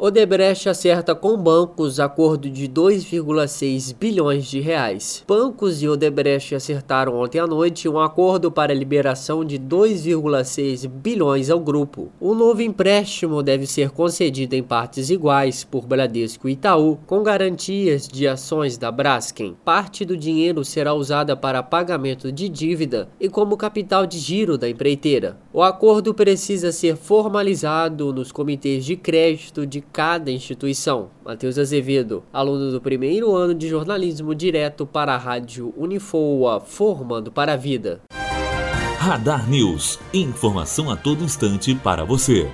Odebrecht acerta com bancos acordo de 2,6 bilhões de reais. Bancos e Odebrecht acertaram ontem à noite um acordo para a liberação de 2,6 bilhões ao grupo. O novo empréstimo deve ser concedido em partes iguais por Bradesco e Itaú, com garantias de ações da Braskem. Parte do dinheiro será usada para pagamento de dívida e como capital de giro da empreiteira. O acordo precisa ser formalizado nos comitês de crédito de cada instituição. Matheus Azevedo, aluno do primeiro ano de jornalismo direto para a rádio Unifoa, formando para a vida. Radar News, informação a todo instante para você.